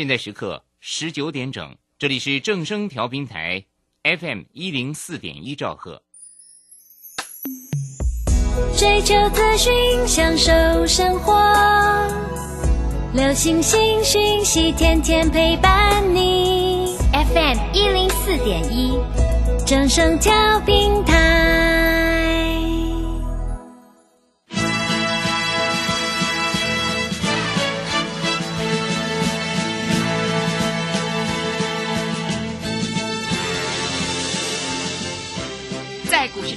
现在时刻十九点整，这里是正声调频台 FM 一零四点一兆赫。追求资讯，享受生活，流星星讯息，天天陪伴你。FM 一零四点一，正声调频台。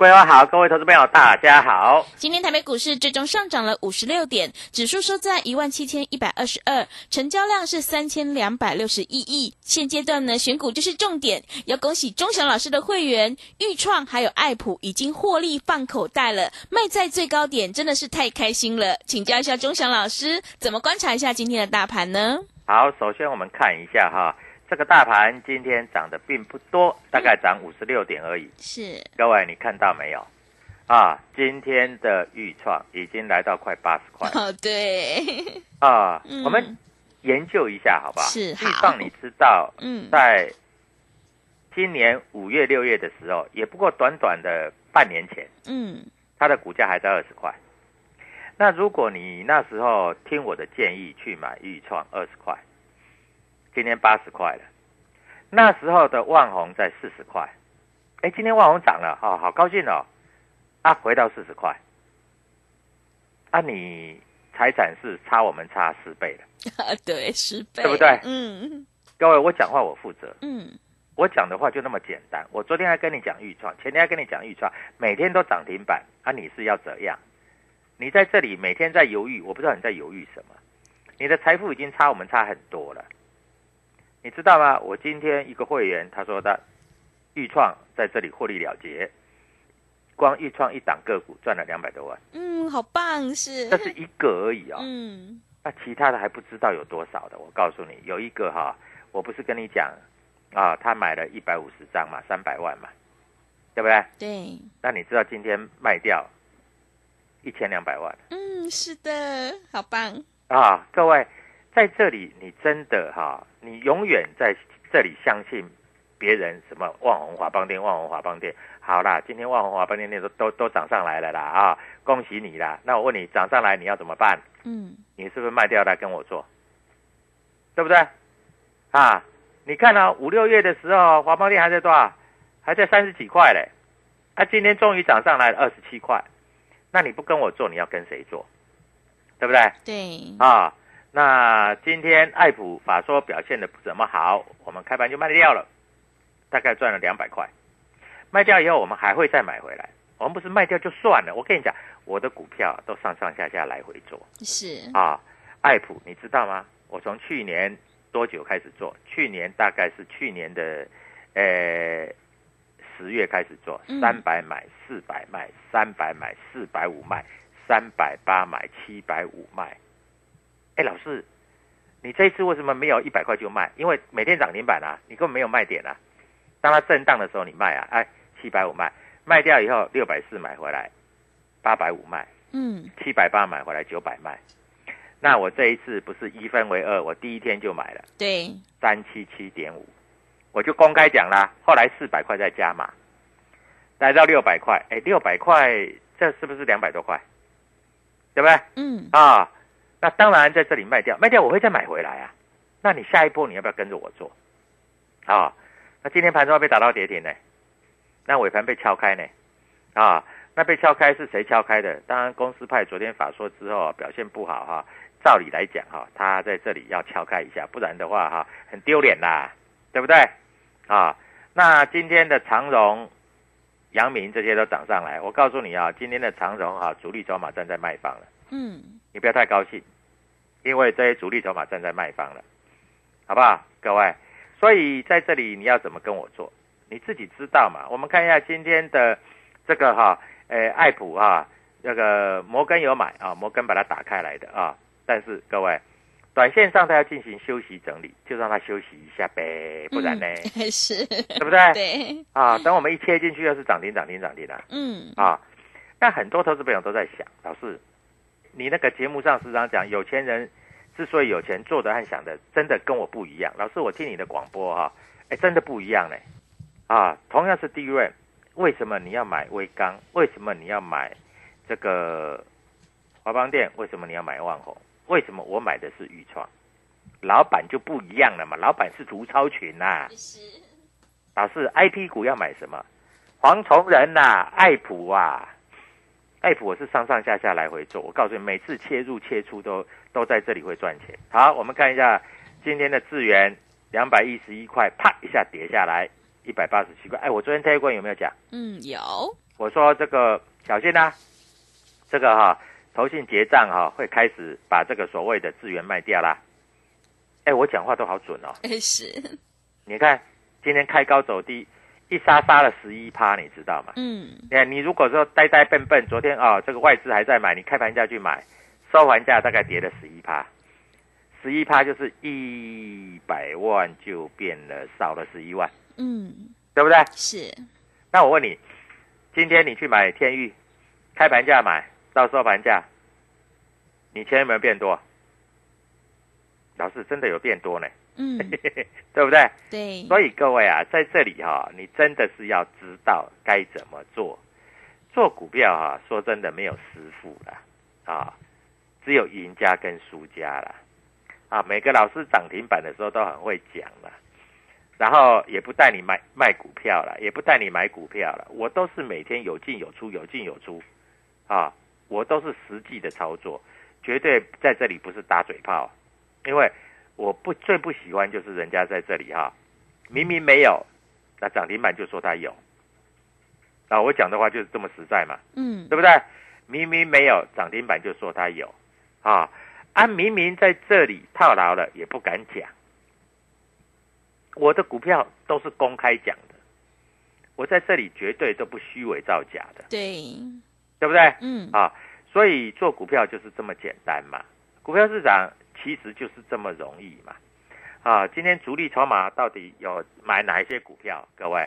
桂花好，各位投资朋友大家好。今天台北股市最终上涨了五十六点，指数收在一万七千一百二十二，成交量是三千两百六十一亿。现阶段呢，选股就是重点，要恭喜钟祥老师的会员豫创还有爱普已经获利放口袋了，卖在最高点，真的是太开心了。请教一下钟祥老师，怎么观察一下今天的大盘呢？好，首先我们看一下哈，这个大盘今天涨的并不多，大概涨五十六点而已。是，各位你看到没有？啊，今天的预创已经来到快八十块哦，对，啊。嗯我们研究一下好不好？是预好创你知道，嗯，在今年五月、六月的时候，也不过短短的半年前，嗯，它的股价还在二十块。那如果你那时候听我的建议去买豫创二十块，今天八十块了。那时候的万红在四十块，哎，今天万红涨了，哦，好高兴哦，啊，回到四十块，啊，你财产是差我们差十倍的，对，十倍，对不对？嗯。各位，我讲话我负责，嗯，我讲的话就那么简单。我昨天还跟你讲预创，前天还跟你讲预创，每天都涨停板，啊，你是要怎样？你在这里每天在犹豫，我不知道你在犹豫什么。你的财富已经差我们差很多了，你知道吗？我今天一个会员他说他预创在这里获利了结，光预创一档个股赚了两百多万，嗯，好棒，是，这是一个而已哦。嗯，那其他的还不知道有多少的。我告诉你，有一个哈，我不是跟你讲啊，他买了一百五十张嘛，三百万嘛，对不对？对，那你知道今天卖掉一千两百万嗯，是的，好棒，啊？各位在这里，你真的哈，你永远在这里相信别人什么万红华邦店、万红华邦店。好啦，今天万红华邦店店都都都涨上来了啦啊，恭喜你啦！那我问你，涨上来你要怎么办？嗯，你是不是卖掉来跟我做？对不对？啊，你看啊，五六月的时候，华邦店还在多少？还在三十几块嘞。啊，今天终于涨上来了，二十七块。那你不跟我做，你要跟谁做？对不对？对，啊，那今天爱普法说表现的不怎么好，我们开盘就卖掉了，大概赚了两百块。卖掉以后，我们还会再买回来。我们不是卖掉就算了，我跟你讲，我的股票都上上下下来回做。是，啊，爱普你知道吗？我从去年多久开始做？去年大概是去年的呃十月开始做，嗯三百买，四百卖，三百买，四百五卖，三百八买，七百五卖。哎，老师，你这一次为什么没有一百块就卖？因为每天涨停板啊，你根本没有卖点啊。当它震荡的时候你卖啊，哎，七百五卖，卖掉以后六百四买回来，八百五卖。嗯，七百八买回来九百卖，那我这一次不是一分为二，我第一天就买了对，三七七点五，我就公开讲啦。后来四百块再加码，来到六百块，哎，六百块，这是不是两百多块？对不对？嗯，啊，那当然在这里卖掉，卖掉我会再买回来啊。那你下一波你要不要跟着我做？啊，那今天盘中被打到跌停呢，那尾盘被敲开呢，啊，那被敲开是谁敲开的？当然公司派昨天法说之后表现不好哈，照理来讲哈，他在这里要敲开一下，不然的话哈很丢脸啦，对不对？啊，那今天的长荣、阳明这些都涨上来，我告诉你啊，今天的长荣哈主力筹码站在卖方了，嗯，你不要太高兴，因为这些主力筹码站在卖方了，好不好，各位？所以在这里你要怎么跟我做，你自己知道嘛。我们看一下今天的这个哈，呃，爱普哈，那个摩根有买啊，摩根把它打开来的啊。但是各位，短线上它要进行休息整理，就让它休息一下呗，不然呢，嗯 是，对不对？对，啊，等我们一切进去又是涨停涨停涨停的嗯，啊。那很多投资朋友都在想，老师，你那个节目上时常讲有钱人。之所以有钱，做的和想的真的跟我不一样。老师，我听你的广播哈，哎，真的不一样嘞。啊，同样是低润，为什么你要买微钢？为什么你要买这个华邦店？为什么你要买万宏？为什么我买的是豫创？老板就不一样了嘛，老板是竹超群呐。老师，I P 股要买什么？黄崇仁呐，爱普啊。爱普我是上上下下来回做，我告诉你，每次切入切出都都在这里会赚钱。好，我们看一下今天的智源两百一十一块，啪一下跌下来一百八十七块。哎，我昨天这一关有没有讲？嗯，有。我说这个小心啊，这个哈投信结账哈会开始把这个所谓的资源卖掉啦。哎，我讲话都好准哦。哎，是。你看今天开高走低。一杀杀了十一趴，你知道吗？嗯，你看，你如果说呆呆笨笨，昨天啊，这个外资还在买，你开盘价去买，收盘价大概跌了十一趴，十一趴就是一百万就变了少了十一万，嗯，对不对？是。那我问你，今天你去买天域，开盘价买到收盘价，你钱有没有变多？老师真的有变多呢。嗯，对不对？对，所以各位啊，在这里哈，你真的是要知道该怎么做。做股票哈，说真的没有师傅了啊，只有赢家跟输家了啊。每个老师涨停板的时候都很会讲了，然后也不带你买卖股票了，也不带你买股票了。我都是每天有进有出，有进有出啊，我都是实际的操作，绝对在这里不是打嘴炮，因为。我不最不喜欢就是人家在这里哈，明明没有，那涨停板就说他有，啊，我讲的话就是这么实在嘛，嗯，对不对？明明没有涨停板就说他有，啊，啊，明明在这里套牢了也不敢讲，我的股票都是公开讲的，我在这里绝对都不虚伪造假的，对，对不对？嗯，啊，所以做股票就是这么简单嘛，股票市场。其实就是这么容易嘛，啊，今天主力筹码到底有买哪一些股票？各位，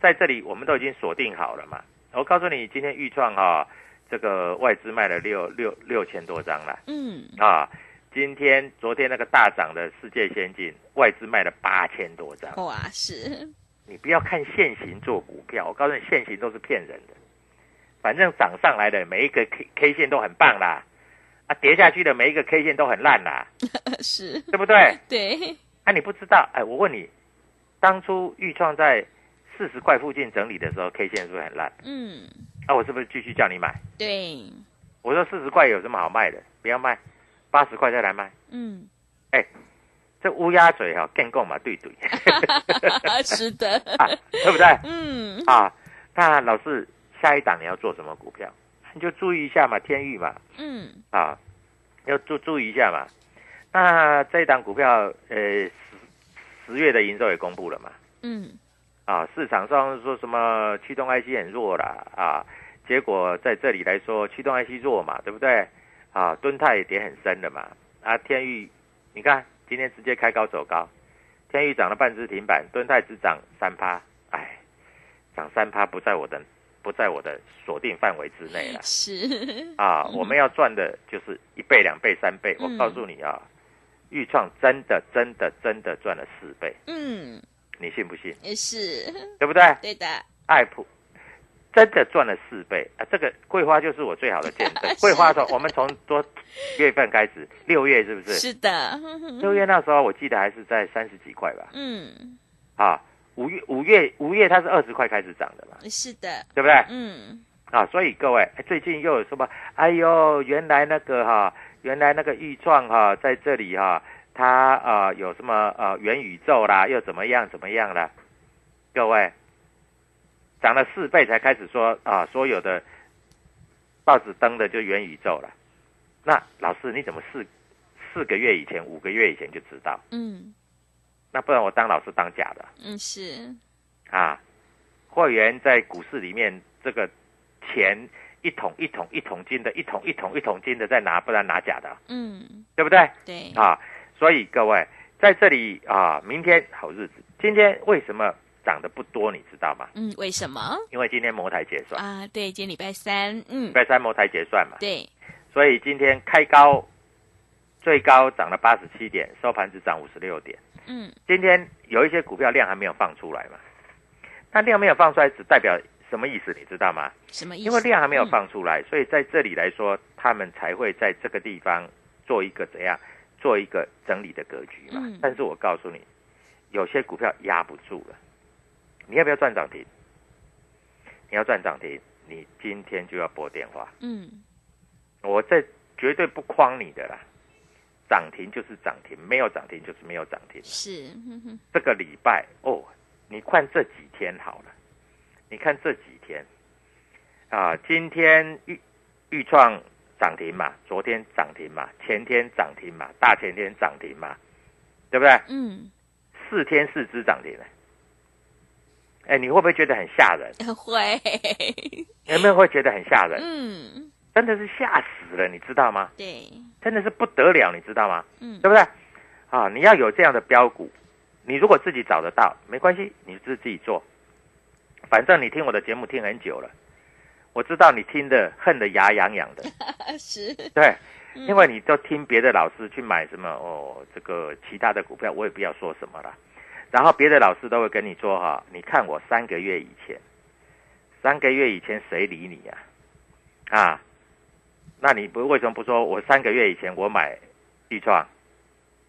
在这里我们都已经锁定好了嘛。我告诉你，今天预创啊，这个外资卖了六六六千多张了。嗯。啊，今天昨天那个大涨的世界先进，外资卖了八千多张。哇，是。你不要看现行做股票，我告诉你，现行都是骗人的。反正涨上来的每一个 K K 线都很棒啦。啊，跌下去的每一个 K 线都很烂啦，是对不对？对。啊，你不知道？哎，我问你，当初豫创在四十块附近整理的时候，K 线是不是很烂？嗯。啊，我是不是继续叫你买？对。我说四十块有什么好卖的？不要卖，八十块再来卖。嗯。哎，这乌鸦嘴哈，更够嘛，对对。是的。啊，对不对？嗯。啊，那老师，下一档你要做什么股票？你就注意一下嘛，天域嘛，嗯，啊，要注注意一下嘛。那这一档股票，呃，十十月的营收也公布了嘛，嗯，啊，市场上说什么驱动 IC 很弱啦，啊，结果在这里来说驱动 IC 弱嘛，对不对？啊，敦泰也跌很深的嘛，啊，天域，你看今天直接开高走高，天域涨了半只停板，敦泰只涨三趴，哎，涨三趴不在我的。不在我的锁定范围之内了。是啊，我们要赚的就是一倍、两倍、三倍。我告诉你啊，豫创真的、真的、真的赚了四倍。嗯，你信不信？也是对不对？对的，爱普真的赚了四倍啊！这个桂花就是我最好的见证。桂花从我们从多月份开始，六月是不是？是的，六月那时候我记得还是在三十几块吧。嗯，啊，五月五月五月它是二十块开始涨的嘛，是的，对不对？嗯，啊，所以各位哎最近又有什么？哎呦，原来那个哈、原来那个预创哈、在这里哈、它呃有什么呃元宇宙啦，又怎么样怎么样啦？各位，涨了四倍才开始说啊，所有的报纸登的就元宇宙了。那老师你怎么四四个月以前、五个月以前就知道？嗯，那不然我当老师当假的嗯，是，啊？会员在股市里面这个钱一桶一桶一桶金的，一桶一桶一桶金的在拿，不然拿假的，嗯，对不对？对，啊，所以各位在这里啊，明天好日子，今天为什么涨得不多？你知道吗？嗯，为什么因为今天摩台结算，啊？对，今天礼拜三，嗯礼，拜三摩台结算嘛，对，所以今天开高，最高涨了八十七点，收盘只涨五十六点。嗯，今天有一些股票量还没有放出来嘛，那量没有放出来，只代表什么意思？你知道吗？什么意思？因为量还没有嗯，放出来，所以在这里来说，他们才会在这个地方做一个怎样，做一个整理的格局嘛。嗯但是我告诉你，有些股票压不住了，你要不要赚涨停？你要赚涨停，你今天就要拨电话，嗯，我这绝对不诓你的啦。涨停就是涨停，没有涨停就是没有涨停。是，这个礼拜哦，你看这几天好了，你看这几天啊，今天预预创涨停嘛，昨天涨停嘛，前天涨停嘛，大前天涨停嘛，对不对？嗯，四天四只涨停了。哎，你会不会觉得很吓人？会，有没有会觉得很吓人？嗯，真的是吓死了，你知道吗？对，真的是不得了，你知道吗？嗯对不对？啊，你要有这样的标股，你如果自己找得到，没关系，你就自己做。反正你听我的节目听很久了，我知道你听的恨得牙痒痒的，是，对，嗯因为你都听别的老师去买什么哦，这个其他的股票，我也不要说什么了。然后别的老师都会跟你说哈，你看我三个月以前，三个月以前谁理你呀、啊？那你不为什么不说我三个月以前我买豫创，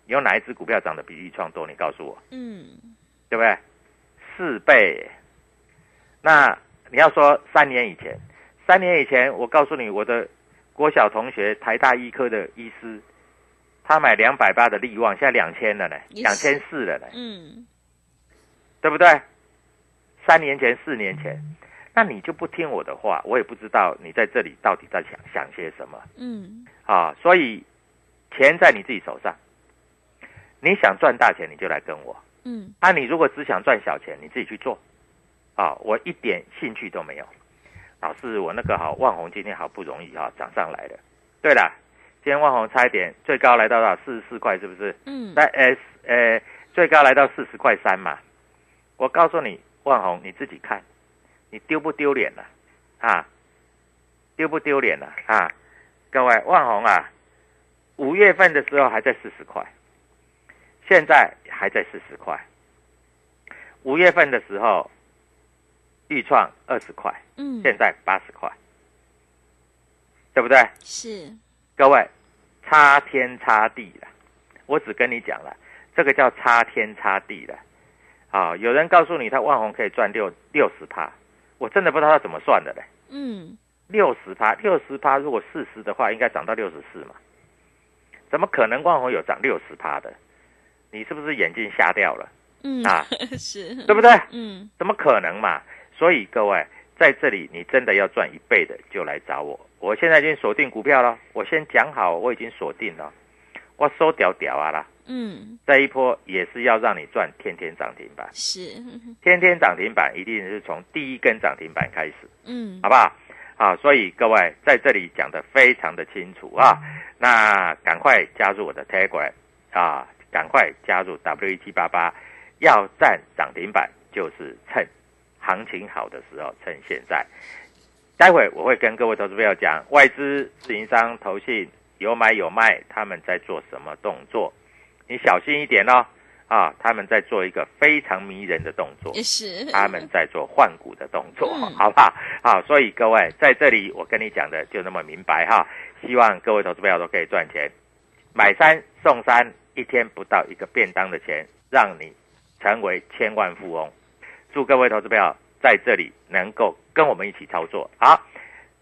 有哪一只股票涨得比豫创多？你告诉我，嗯，对不对？四倍。那你要说三年以前，三年以前，我告诉你，我的国小同学，台大医科的医师，他买两百八的利旺，现在两千了呢，两千四了呢，嗯，对不对？三年前、四年前，那你就不听我的话，我也不知道你在这里到底在想想些什么嗯，啊。所以钱在你自己手上，你想赚大钱，你就来跟我。嗯，啊，你如果只想赚小钱，你自己去做。啊，我一点兴趣都没有。老师，我那个好万红今天好不容易啊、涨上来的。对了，今天万红差一点最高来到了四十四块，是不是？嗯，在 S 呃最高来到四十块三嘛。我告诉你，万红你自己看，你丢不丢脸了啊？丢不丢脸了啊？各位，万红啊，五月份的时候还在四十块，现在还在四十块。五月份的时候，预创二十块，嗯，现在八十块，对不对？是，各位，差天差地了。我只跟你讲了，这个叫差天差地了。啊，有人告诉你他万红可以赚六六十趴，我真的不知道他怎么算的嘞。嗯，六十趴，六十趴，如果四十的话，应该涨到六十四嘛？怎么可能万红有涨六十趴的？你是不是眼睛瞎掉了？嗯，啊 是，对不对？嗯，怎么可能嘛？所以各位在这里，你真的要赚一倍的，就来找我。我现在已经锁定股票了，我先讲好，我已经锁定了，我收屌屌啊啦！嗯，这一波也是要让你赚天天涨停板，是，天天涨停板一定是从第一根涨停板开始，嗯。好，不好？啊，所以各位在这里讲的非常的清楚啊，那赶快加入我的 Telegram 啊，赶快加入 W 一七八八，要占涨停板就是趁行情好的时候，趁现在。待会我会跟各位投资朋友讲，外资、自营商、投信有买有卖，他们在做什么动作，你小心一点哦。啊，他们在做一个非常迷人的动作，是他们在做换股的动作，嗯好不好？好，所以各位在这里我跟你讲的就那么明白哈，希望各位投资朋友都可以赚钱，买三送三，一天不到一个便当的钱，让你成为千万富翁。祝各位投资朋友在这里能够跟我们一起操作。好，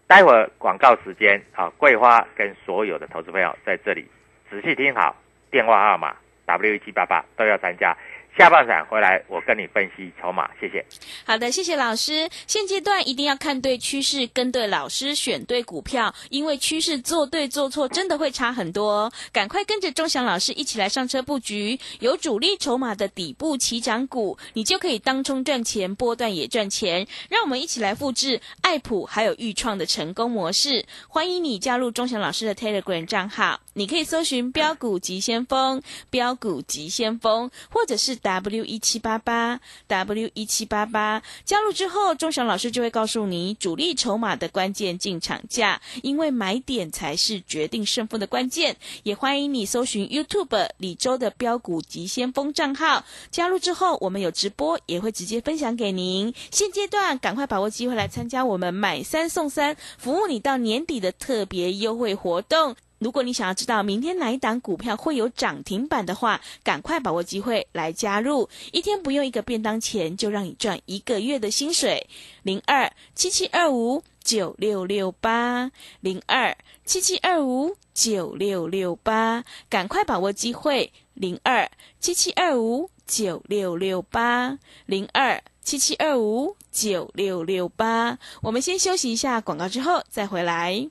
待会儿广告时间啊，桂花跟所有的投资朋友在这里仔细听好，电话号码 W 七八八都要参加。下半场回来，我跟你分析筹码，谢谢。好的，谢谢老师。现阶段一定要看对趋势，跟对老师，选对股票，因为趋势做对做错真的会差很多。赶快跟着钟祥老师一起来上车布局，有主力筹码的底部起涨股，你就可以当冲赚钱，波段也赚钱。让我们一起来复制爱普还有豫创的成功模式。欢迎你加入钟祥老师的 Telegram 账号，你可以搜寻标股急先锋、标股急先锋，或者是 W 一七八八 W 一七八八。加入之后，钟祥老师就会告诉你主力筹码的关键进场价，因为买点才是决定胜负的关键。也欢迎你搜寻 YouTube 李周的标股急先锋账号，加入之后，我们有直播，也会直接分享给您。现阶段赶快把握机会来参加我们买三送三，服务你到年底的特别优惠活动。如果你想要知道明天哪一档股票会有涨停板的话，赶快把握机会来加入，一天不用一个便当钱，就让你赚一个月的薪水。零二七七二五九六六八，零二七七二五九六六八，赶快把握机会。零二七七二五九六六八，零二七七二五九六六八。我们先休息一下广告，之后再回来。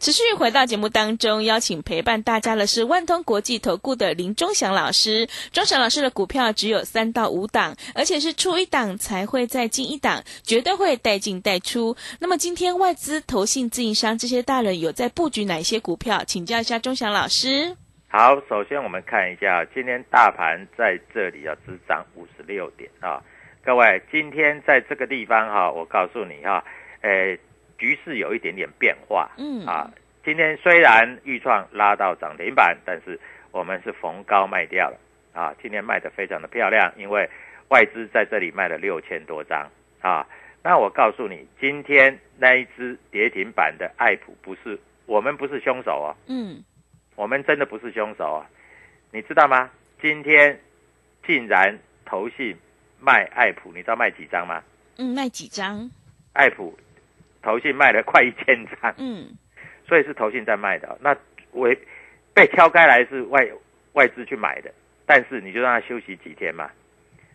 持续回到节目当中，邀请陪伴大家的是万通国际投顾的林忠祥老师。忠祥老师的股票只有三到五档，而且是出一档才会再进一档，绝对会带进带出。那么今天外资、投信、自营商这些大人有在布局哪些股票？请教一下忠祥老师。好，首先我们看一下今天大盘在这里啊，只涨五十六点啊。各位，今天在这个地方哈、我告诉你哈、诶，局势有一点点变化，嗯啊，今天虽然豫创拉到涨停板，但是我们是逢高卖掉了啊，今天卖的非常的漂亮，因为外资在这里卖了六千多张啊。那我告诉你，今天那一只跌停板的爱普不是我们不是凶手哦，嗯，我们真的不是凶手啊，你知道吗？今天竟然投信卖爱普，你知道卖几张吗？嗯，卖几张？爱普投信卖了快一千张，嗯所以是投信在卖的。那我被挑开来是外外资去买的，但是你就让他休息几天嘛。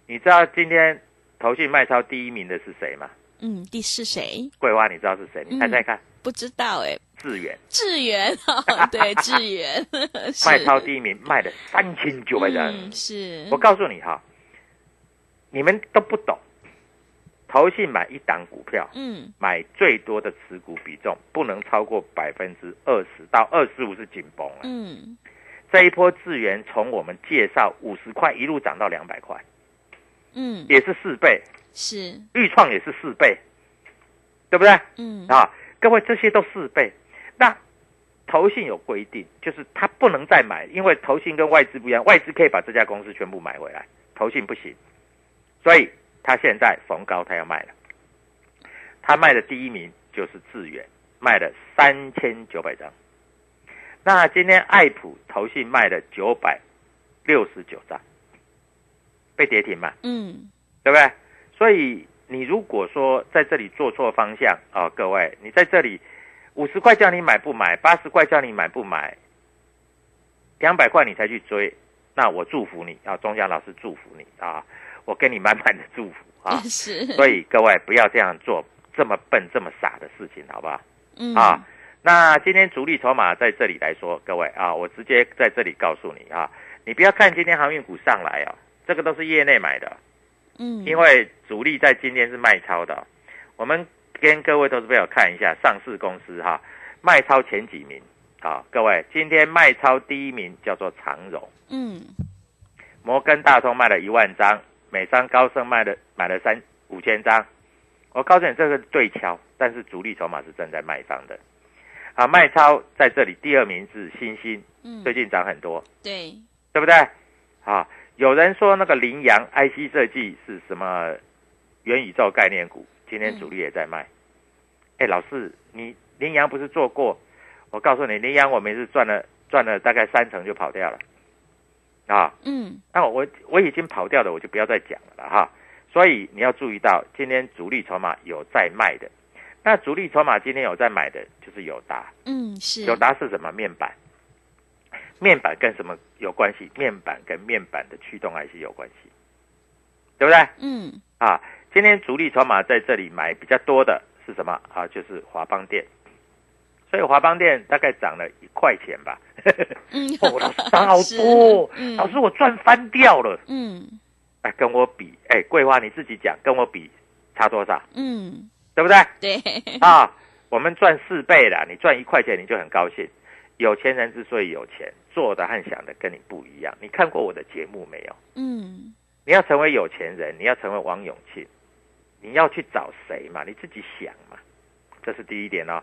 你知道今天投信卖超第一名的是谁吗？嗯，第是谁？桂花，你知道是谁？你猜猜看，不知道哎，智远智远哦，对，智源 是卖超第一名，卖了三千九百张。嗯，是我告诉你哈，你们都不懂，投信买一档股票，嗯买最多的持股比重不能超过百分之二十到二十五是紧绷了。嗯这一波资源从我们介绍五十块一路涨到两百块，嗯，也是四倍，是豫创也是四倍，对不对？嗯啊，各位这些都四倍。那投信有规定，就是他不能再买，因为投信跟外资不一样，外资可以把这家公司全部买回来，投信不行，所以他现在逢高他要卖了。他卖的第一名就是致远，卖了三千九百张。那今天爱普投信卖了九百六十九张，被跌停嘛？嗯对不对？所以你如果说在这里做错方向啊、各位，你在这里五十块叫你买不买，八十块叫你买不买，两百块你才去追，那我祝福你啊，钟祥老师祝福你啊，我跟你满满的祝福啊。是，所以各位不要这样做这么笨、这么傻的事情，好不好？嗯啊，那今天主力筹码在这里来说，各位啊，我直接在这里告诉你啊，你不要看今天航运股上来啊，这个都是业内买的，嗯，因为主力在今天是卖超的哦。我们跟各位投资朋友看一下上市公司哈，卖超前几名啊，各位今天卖超第一名叫做长荣，嗯，摩根大通卖了一万张，美商高盛卖了买了三五千张。我告诉你，这个是对敲，但是主力筹码是正在卖方的。啊，卖超在这里，第二名是星星，嗯，最近涨很多，对，对不对？啊，有人说那个羚羊 IC 设计是什么元宇宙概念股，今天主力也在卖。哎、老师，你羚羊不是做过？我告诉你，羚羊我们是赚了赚了大概三成就跑掉了。啊，嗯，那我我已经跑掉了，我就不要再讲了啦哈。所以你要注意到，今天主力筹码有在卖的，那主力筹码今天有在买的，就是友达。嗯，是，友达是什么？面板。面板跟什么有关系？面板跟面板的驱动 IC 有关系，对不对？嗯，啊，今天主力筹码在这里买比较多的是什么啊？就是华邦电。所以华邦店大概涨了一块钱吧。嗯，哦，老师涨好多，嗯老师我赚翻掉了。嗯哎，跟我比，哎，桂花你自己讲，跟我比差多少，嗯，对不对？对，啊，我们赚四倍了，你赚一块钱你就很高兴。有钱人之所以有钱，做的和想的跟你不一样。你看过我的节目没有？嗯你要成为有钱人，你要成为王永庆，你要去找谁嘛？你自己想嘛。这是第一点哦。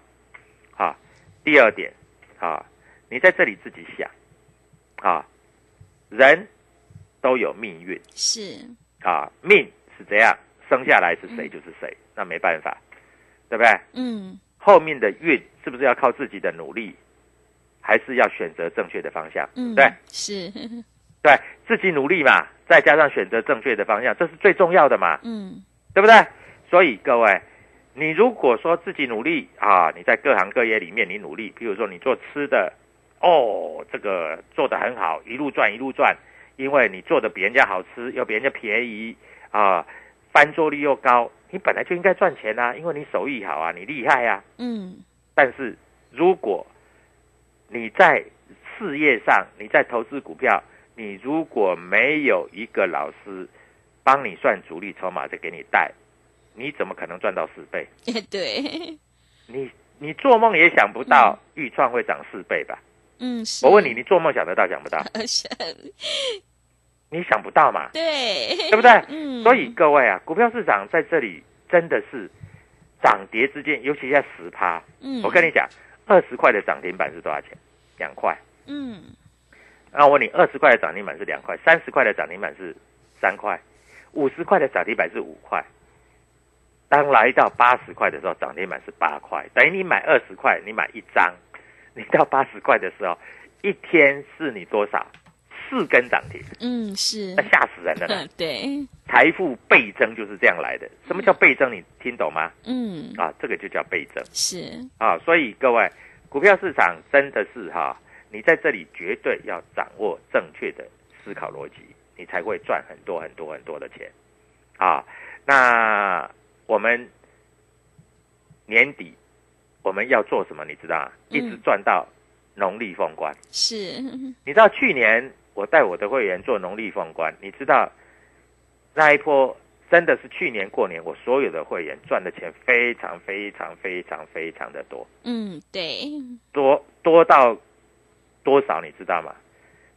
好，第二点，啊，你在这里自己想，啊，人都有命运。是，啊，命是这样，生下来是谁就是谁，那没办法，对不对？嗯后面的运是不是要靠自己的努力，还是要选择正确的方向？嗯，对是，对，自己努力嘛，再加上选择正确的方向，这是最重要的嘛，嗯对不对？所以各位，你如果说自己努力啊，你在各行各业里面你努力，比如说你做吃的，哦，这个做得很好，一路赚一路赚，因为你做的比人家好吃，又比人家便宜啊，翻桌率又高，你本来就应该赚钱啊，因为你手艺好啊，你厉害啊。嗯但是如果你在事业上，你在投资股票，你如果没有一个老师帮你算主力筹码，再给你带，你怎么可能赚到四倍？也 对，你你做梦也想不到预创会涨四倍吧？嗯是。我问你，你做梦想得到想不到？是，你想不到嘛？对，对不对？嗯，所以各位啊，股票市场在这里真的是涨跌之间，尤其在十趴，嗯，我跟你讲，二十块的涨停板是多少钱？两块。嗯那我问你，二十块的涨停板是两块，三十块的涨停板是三块，五十块的涨停板是五块。当来到八十块的时候，涨停板是八块，等于你买二十块，你买一张，你到八十块的时候，一天是你多少？四根涨停，嗯是那，吓死人了呢！对，财富倍增就是这样来的。什么叫倍增？你听懂吗？嗯啊，这个就叫倍增。是，啊，所以各位，股票市场真的是哈、你在这里绝对要掌握正确的思考逻辑，你才会赚很多很多很多的钱。啊，那我们年底我们要做什么？你知道一直赚到农历封关。是，你知道去年我带我的会员做农历封关，你知道那一波真的是去年过年，我所有的会员赚的钱非常非常非常非常的多。嗯对，多多到多少你知道吗？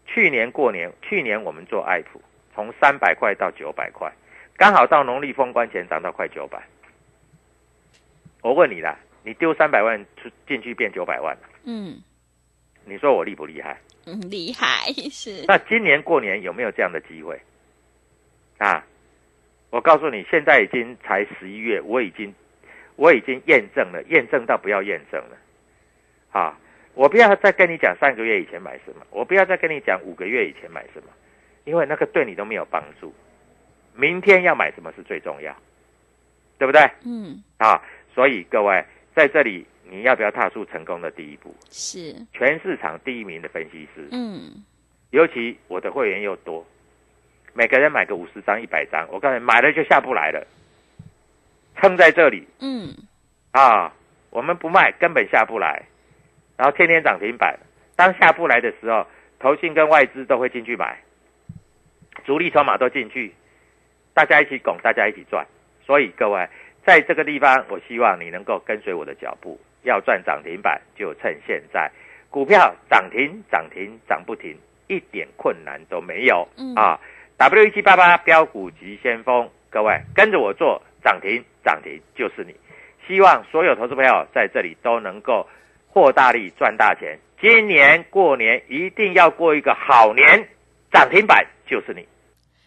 去年过年，去年我们做爱普，从三百块到九百块，刚好到农历封关前涨到快九百。我问你啦，你丢三百万出进去变九百万，嗯你说我厉不厉害？嗯厉害是，那今年过年有没有这样的机会？啊，我告诉你，现在已经才十一月，我已经我已经验证了，验证到不要验证了。啊，我不要再跟你讲三个月以前买什么，我不要再跟你讲五个月以前买什么，因为那个对你都没有帮助。明天要买什么是最重要，对不对？嗯。啊，所以各位在这里，你要不要踏出成功的第一步？是，全市场第一名的分析师，嗯。尤其我的会员又多，每个人买个五十张、一百张，我告诉你，买了就下不来了，撑在这里。嗯。啊，我们不卖根本下不来，然后天天涨停板，当下不来的时候，投信跟外资都会进去买，主力筹码都进去，大家一起拱，大家一起赚。所以各位在这个地方，我希望你能够跟随我的脚步，要赚涨停板就趁现在，股票涨停涨停涨不停，一点困难都没有、嗯啊！W 一七八八标股急先锋，各位跟着我做涨停涨停就是你。希望所有投资朋友在这里都能够获大利赚大钱。今年过年一定要过一个好年，涨停板就是你。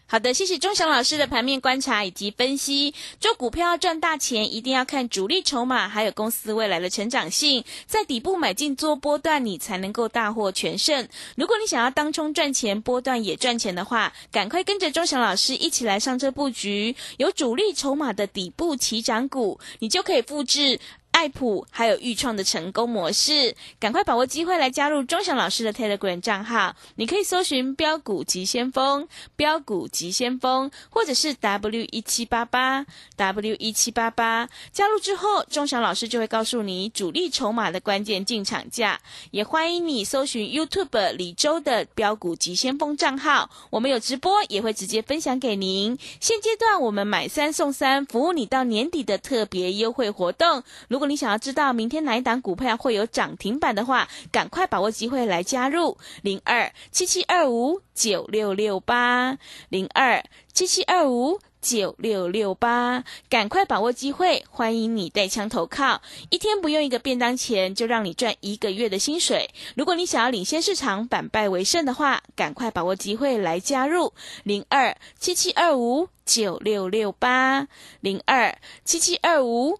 好的，谢谢钟祥老师的盘面观察以及分析。做股票要赚大钱，一定要看主力筹码，还有公司未来的成长性，在底部买进做波段，你才能够大获全胜。如果你想要当冲赚钱，波段也赚钱的话，赶快跟着钟祥老师一起来上车布局，有主力筹码的底部起涨股，你就可以复制。爱普还有预创的成功模式，赶快把握机会来加入钟祥老师的 Telegram 账号。你可以搜寻“标股急先锋”、“标股急先锋”，或者是 W 一七八八 W 一七八八。加入之后，钟祥老师就会告诉你主力筹码的关键进场价。也欢迎你搜寻 YouTube 李周的“标股急先锋”账号，我们有直播，也会直接分享给您。现阶段我们买三送三，服务你到年底的特别优惠活动。如果你想要知道明天哪一档股票会有涨停板的话，赶快把握机会来加入零二七七二五九六六八零二七七二五。九六六八，赶快把握机会！欢迎你带枪投靠，一天不用一个便当钱，就让你赚一个月的薪水。如果你想要领先市场，反败为胜的话，赶快把握机会来加入零二七七二五九六六八零二七七二五。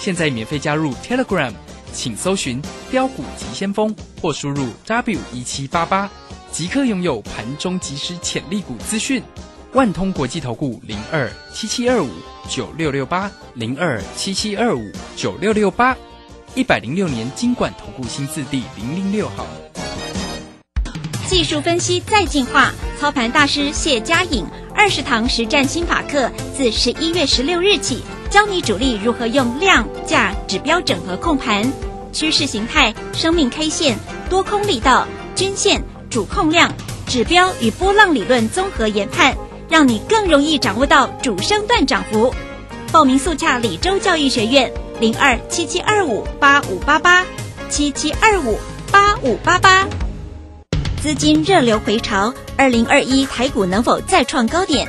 现在免费加入 Telegram，请搜寻“标股急先锋”或输入 W 一七八八，即刻拥有盘中即时潜力股资讯。万通国际投顾零二七七二五九六六八零二七七二五九六六八，一百零六年经管投顾新字第零零六号。技术分析再进化，操盘大师谢佳颖二十堂实战心法课，自十一月十六日起，教你主力如何用量价指标整合控盘，趋势形态、生命 K 线、多空力道、均线、主控量、指标与波浪理论综合研判，让你更容易掌握到主升段涨幅。报名速洽李州教育学院零二七七二五八五八八七七二五八五八八。资金热流回潮，二零二一台股能否再创高点？